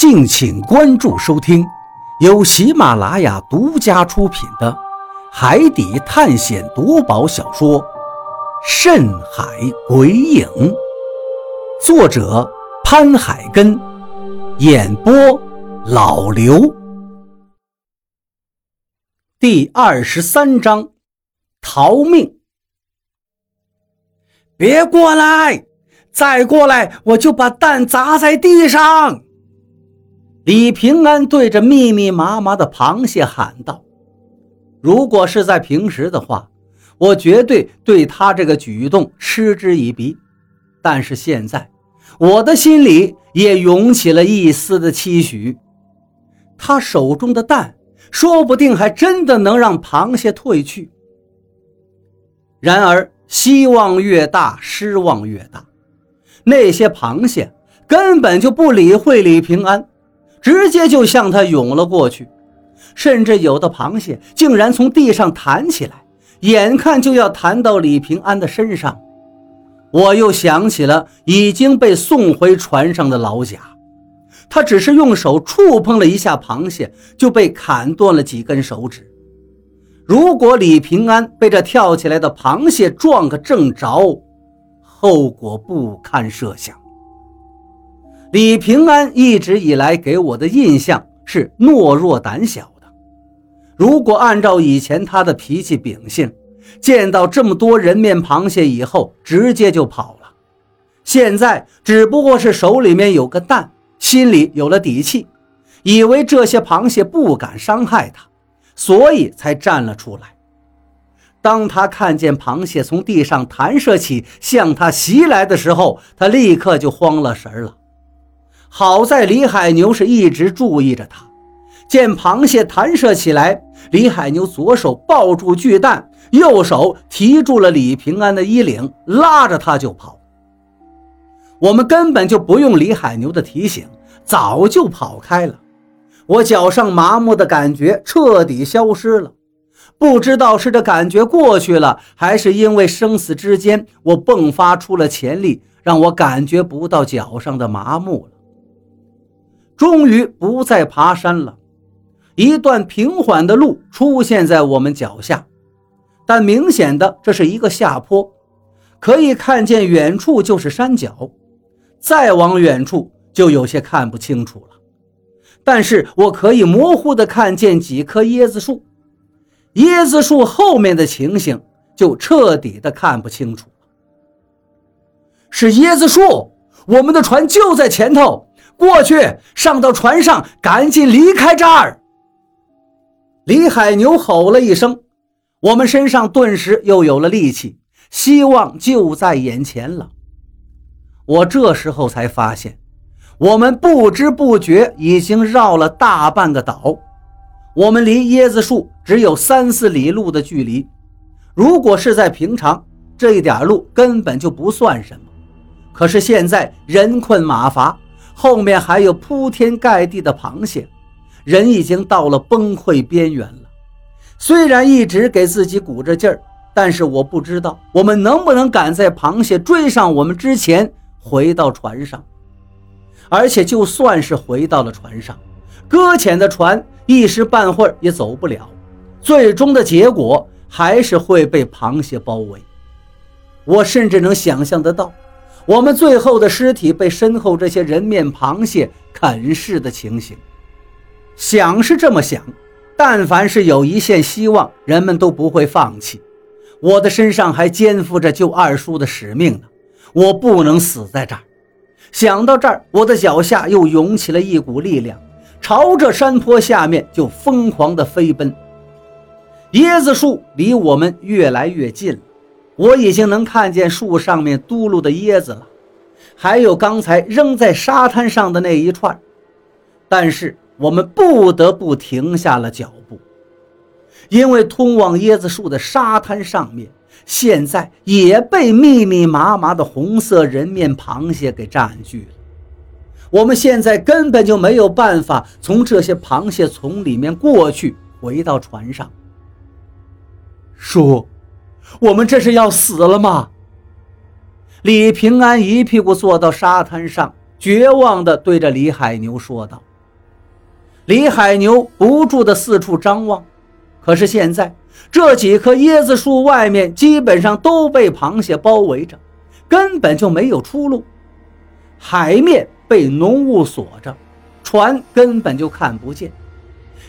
敬请关注收听，由喜马拉雅独家出品的《海底探险夺宝小说》《深海鬼影》，作者潘海根，演播老刘。第二十三章，逃命！别过来！再过来，我就把蛋砸在地上！李平安对着密密麻麻的螃蟹喊道：“如果是在平时的话，我绝对对他这个举动嗤之以鼻。但是现在，我的心里也涌起了一丝的期许。他手中的蛋，说不定还真的能让螃蟹退去。然而，希望越大，失望越大。那些螃蟹根本就不理会李平安。”直接就向他涌了过去，甚至有的螃蟹竟然从地上弹起来，眼看就要弹到李平安的身上。我又想起了已经被送回船上的老贾，他只是用手触碰了一下螃蟹，就被砍断了几根手指。如果李平安被这跳起来的螃蟹撞个正着，后果不堪设想。李平安一直以来给我的印象是懦弱胆小的。如果按照以前他的脾气秉性，见到这么多人面螃蟹以后，直接就跑了。现在只不过是手里面有个蛋，心里有了底气，以为这些螃蟹不敢伤害他，所以才站了出来。当他看见螃蟹从地上弹射起，向他袭来的时候，他立刻就慌了神了。好在李海牛是一直注意着他，见螃蟹弹射起来，李海牛左手抱住巨蛋，右手提住了李平安的衣领，拉着他就跑。我们根本就不用李海牛的提醒，早就跑开了。我脚上麻木的感觉彻底消失了，不知道是这感觉过去了，还是因为生死之间我迸发出了潜力，让我感觉不到脚上的麻木了。终于不再爬山了，一段平缓的路出现在我们脚下，但明显的这是一个下坡，可以看见远处就是山脚，再往远处就有些看不清楚了。但是我可以模糊的看见几棵椰子树，椰子树后面的情形就彻底的看不清楚了。是椰子树，我们的船就在前头。过去，上到船上，赶紧离开这儿！李海牛吼了一声，我们身上顿时又有了力气，希望就在眼前了。我这时候才发现，我们不知不觉已经绕了大半个岛，我们离椰子树只有三四里路的距离。如果是在平常，这一点路根本就不算什么，可是现在人困马乏。后面还有铺天盖地的螃蟹，人已经到了崩溃边缘了。虽然一直给自己鼓着劲儿，但是我不知道我们能不能赶在螃蟹追上我们之前回到船上。而且就算是回到了船上，搁浅的船一时半会儿也走不了，最终的结果还是会被螃蟹包围。我甚至能想象得到。我们最后的尸体被身后这些人面螃蟹啃噬的情形，想是这么想，但凡是有一线希望，人们都不会放弃。我的身上还肩负着救二叔的使命呢，我不能死在这儿。想到这儿，我的脚下又涌起了一股力量，朝着山坡下面就疯狂地飞奔。椰子树离我们越来越近了。我已经能看见树上面嘟噜的椰子了，还有刚才扔在沙滩上的那一串。但是我们不得不停下了脚步，因为通往椰子树的沙滩上面现在也被密密麻麻的红色人面螃蟹给占据了。我们现在根本就没有办法从这些螃蟹丛里面过去，回到船上。叔。我们这是要死了吗？李平安一屁股坐到沙滩上，绝望地对着李海牛说道：“李海牛不住地四处张望，可是现在这几棵椰子树外面基本上都被螃蟹包围着，根本就没有出路。海面被浓雾锁着，船根本就看不见。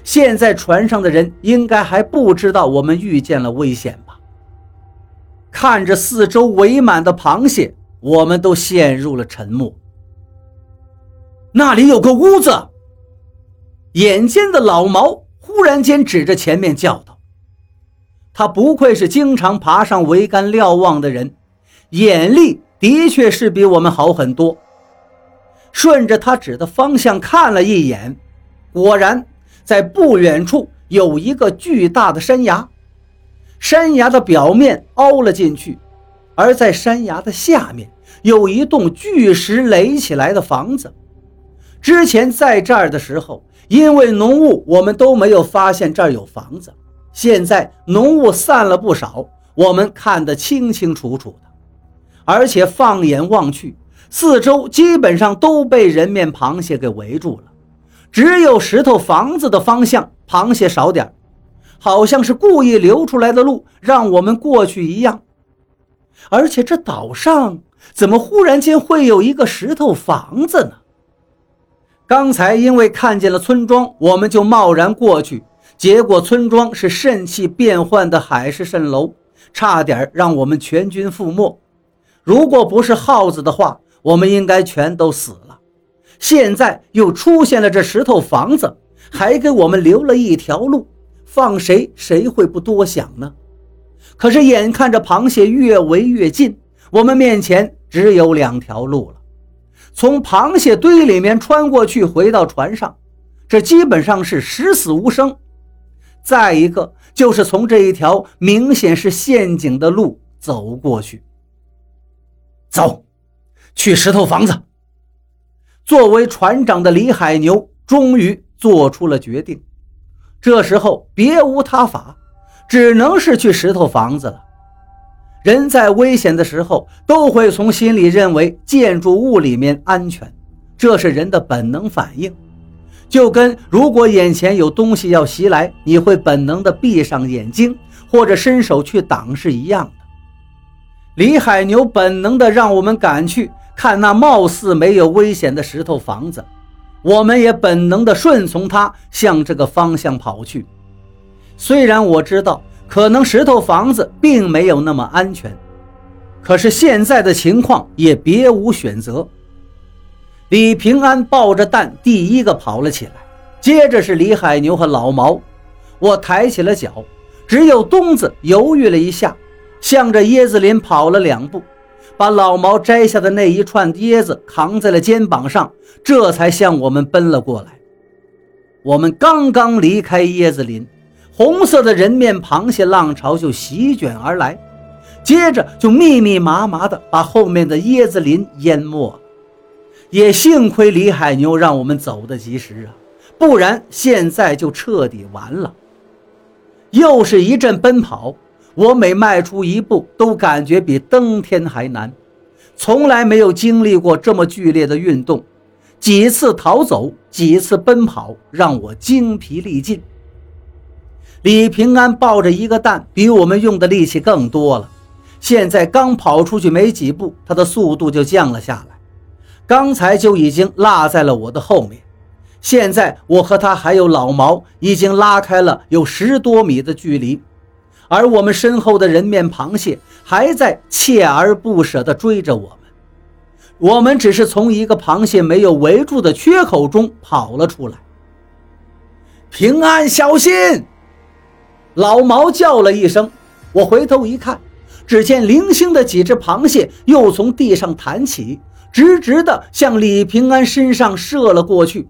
现在船上的人应该还不知道我们遇见了危险吧？看着四周围满的螃蟹，我们都陷入了沉默。那里有个屋子。眼尖的老毛忽然间指着前面叫道：“他不愧是经常爬上桅杆瞭望的人，眼力的确是比我们好很多。”顺着他指的方向看了一眼，果然。在不远处有一个巨大的山崖，山崖的表面凹了进去，而在山崖的下面有一栋巨石垒起来的房子。之前在这儿的时候，因为浓雾，我们都没有发现这儿有房子。现在浓雾散了不少，我们看得清清楚楚的，而且放眼望去，四周基本上都被人面螃蟹给围住了。只有石头房子的方向，螃蟹少点好像是故意留出来的路，让我们过去一样。而且这岛上怎么忽然间会有一个石头房子呢？刚才因为看见了村庄，我们就贸然过去，结果村庄是肾气变换的海市蜃楼，差点让我们全军覆没。如果不是耗子的话，我们应该全都死了。现在又出现了这石头房子，还给我们留了一条路，放谁谁会不多想呢？可是眼看着螃蟹越围越近，我们面前只有两条路了：从螃蟹堆里面穿过去，回到船上，这基本上是十死无生；再一个就是从这一条明显是陷阱的路走过去。走，去石头房子。作为船长的李海牛终于做出了决定，这时候别无他法，只能是去石头房子了。人在危险的时候都会从心里认为建筑物里面安全，这是人的本能反应，就跟如果眼前有东西要袭来，你会本能的闭上眼睛或者伸手去挡是一样的。李海牛本能的让我们赶去。看那貌似没有危险的石头房子，我们也本能地顺从他向这个方向跑去。虽然我知道可能石头房子并没有那么安全，可是现在的情况也别无选择。李平安抱着蛋第一个跑了起来，接着是李海牛和老毛。我抬起了脚，只有东子犹豫了一下，向着椰子林跑了两步。把老毛摘下的那一串椰子扛在了肩膀上，这才向我们奔了过来。我们刚刚离开椰子林，红色的人面螃蟹浪潮就席卷而来，接着就密密麻麻的把后面的椰子林淹没了。也幸亏李海牛让我们走得及时啊，不然现在就彻底完了。又是一阵奔跑。我每迈出一步，都感觉比登天还难，从来没有经历过这么剧烈的运动。几次逃走，几次奔跑，让我精疲力尽。李平安抱着一个蛋，比我们用的力气更多了。现在刚跑出去没几步，他的速度就降了下来，刚才就已经落在了我的后面。现在我和他还有老毛，已经拉开了有十多米的距离。而我们身后的人面螃蟹还在锲而不舍地追着我们，我们只是从一个螃蟹没有围住的缺口中跑了出来。平安，小心！老毛叫了一声，我回头一看，只见零星的几只螃蟹又从地上弹起，直直地向李平安身上射了过去。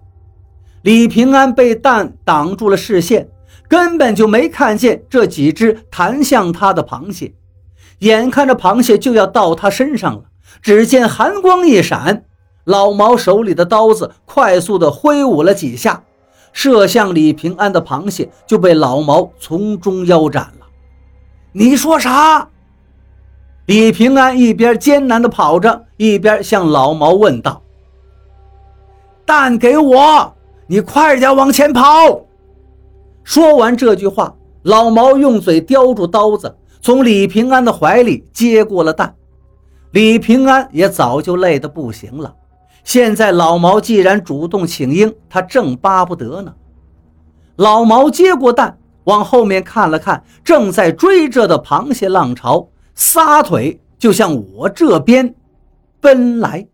李平安被弹挡住了视线。根本就没看见这几只弹向他的螃蟹，眼看着螃蟹就要到他身上了，只见寒光一闪，老毛手里的刀子快速的挥舞了几下，射向李平安的螃蟹就被老毛从中腰斩了。你说啥？李平安一边艰难的跑着，一边向老毛问道：“蛋给我！”你快点往前跑！”说完这句话，老毛用嘴叼住刀子，从李平安的怀里接过了蛋。李平安也早就累得不行了，现在老毛既然主动请缨，他正巴不得呢。老毛接过蛋，往后面看了看，正在追着的螃蟹浪潮，撒腿就向我这边奔来。